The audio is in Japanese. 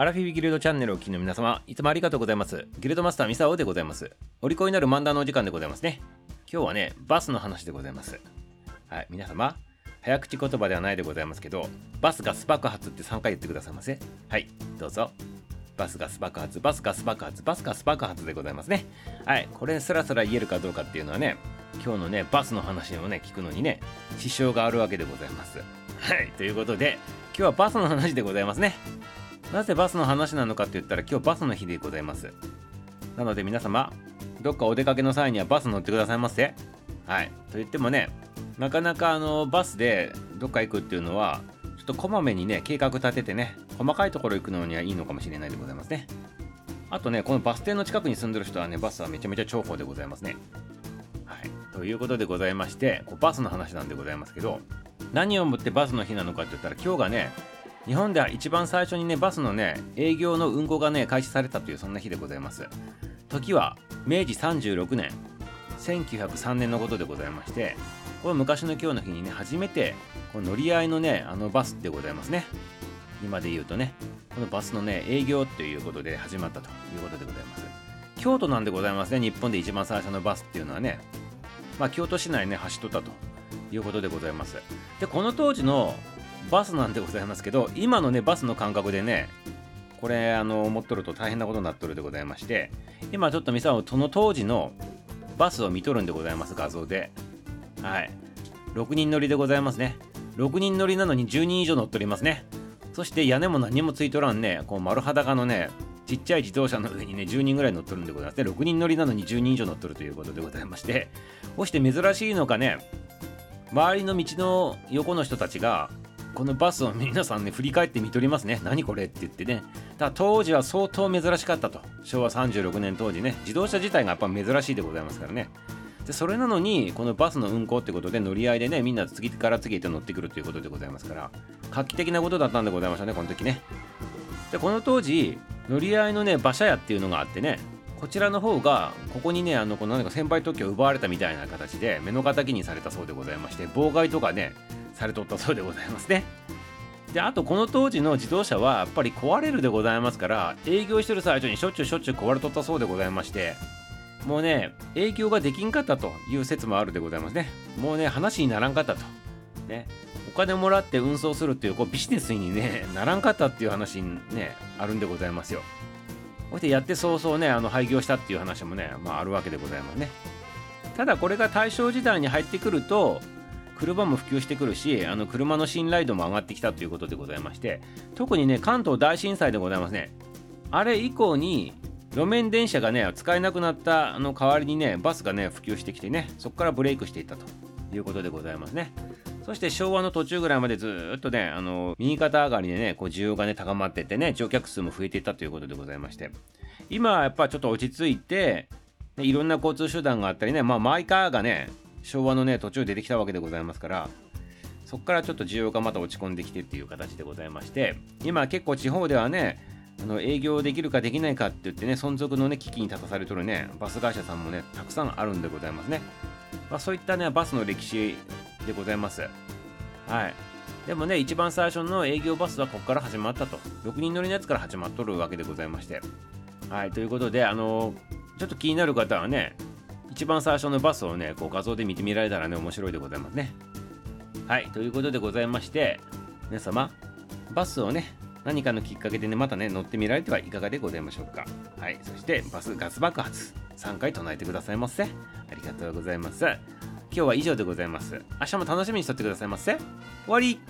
アラフィビギルドチャンネルをお聞きの皆様、いつもありがとうございます。ギルドマスターミサオでございます。お利口になる漫談のお時間でございますね。今日はね、バスの話でございます。はい、皆様、早口言葉ではないでございますけど、バスガス爆発って3回言ってくださいませ。はい、どうぞ。バスガス爆発、バスガス爆発、バスガス爆発でございますね。はい、これスラスラ言えるかどうかっていうのはね、今日のね、バスの話をね、聞くのにね、支障があるわけでございます。はい、ということで、今日はバスの話でございますね。なぜバスの話なのかって言ったら今日バスの日でございます。なので皆様、どっかお出かけの際にはバス乗ってくださいませ。はい。と言ってもね、なかなかあのバスでどっか行くっていうのは、ちょっとこまめにね、計画立ててね、細かいところ行くのにはいいのかもしれないでございますね。あとね、このバス停の近くに住んでる人はね、バスはめちゃめちゃ重宝でございますね。はい。ということでございまして、こうバスの話なんでございますけど、何をもってバスの日なのかって言ったら、今日がね、日本では一番最初にねバスのね営業の運行がね開始されたというそんな日でございます。時は明治36年1903年のことでございましてこの昔の今日の日にね初めてこの乗り合いのねあのバスでございますね。今で言うとねこのバスのね営業ということで始まったということでございます。京都なんでございますね日本で一番最初のバスっていうのはね。まあ京都市内ね走っとったということでございます。でこの当時のバスなんでございますけど今のねバスの感覚でねこれあの持っとると大変なことになっとるでございまして今ちょっとミサをその当時のバスを見とるんでございます画像で。はい。6人乗りでございますね。6人乗りなのに10人以上乗っとりますね。そして屋根も何もついとらんねこう丸裸のねちっちゃい自動車の上にね10人ぐらい乗っとるんでございますね。6人乗りなのに10人以上乗っとるということでございまして。こうして珍しいのかね周りの道の横の人たちがこのバスを皆さんね振り返って見とりますね。何これって言ってね。だから当時は相当珍しかったと。昭和36年当時ね。自動車自体がやっぱ珍しいでございますからね。でそれなのにこのバスの運行ってことで乗り合いでねみんな次から次へと乗ってくるということでございますから画期的なことだったんでございましたねこの時ね。でこの当時乗り合いのね馬車屋っていうのがあってねこちらの方がここにねあのこの何か先輩特許を奪われたみたいな形で目の敵にされたそうでございまして妨害とかねされとったそうでございますね。であとこの当時の自動車はやっぱり壊れるでございますから営業してる最中にしょっちゅうしょっちゅう壊れとったそうでございましてもうね営業ができんかったという説もあるでございますね。もうね話にならんかったと。ねお金もらって運送するっていうこうビジネスにねならんかったっていう話にねあるんでございますよ。そしてやって早々ねあの廃業したっていう話もね、まあ、あるわけでございますね。ただこれが大正時代に入ってくると車も普及してくるしあの車の信頼度も上がってきたということでございまして特にね関東大震災でございますね。あれ以降に路面電車がね使えなくなったあの代わりにねバスがね普及してきてねそこからブレイクしていったと。いうことでございますね。そして昭和の途中ぐらいまでずっとねあの右肩上がりでねこう需要がね高まってってね乗客数も増えていったということでございまして。今やっぱちょっと落ち着いて、ね、いろんな交通手段があったりねまあマイカーがね昭和のね途中出てきたわけでございますからそこからちょっと需要がまた落ち込んできてっていう形でございまして今結構地方ではねあの営業できるかできないかって言ってね存続のね危機に立たされとるねバス会社さんもねたくさんあるんでございますね、まあ、そういったねバスの歴史でございます。はい。でもね一番最初の営業バスはここから始まったと。6人乗りのやつから始まっとるわけでございまして。はい。ということであのちょっと気になる方はね一番最初のバスをねこう画像で見てみられたらね面白いでございますね。はいということでございまして皆様バスをね何かのきっかけでねまたね乗ってみられてはいかがでございましょうか。はいそしてバスガス爆発3回唱えてくださいませ。ありがとうございます。今日は以上でございます。明日も楽しみにしとってくださいませ。終わり。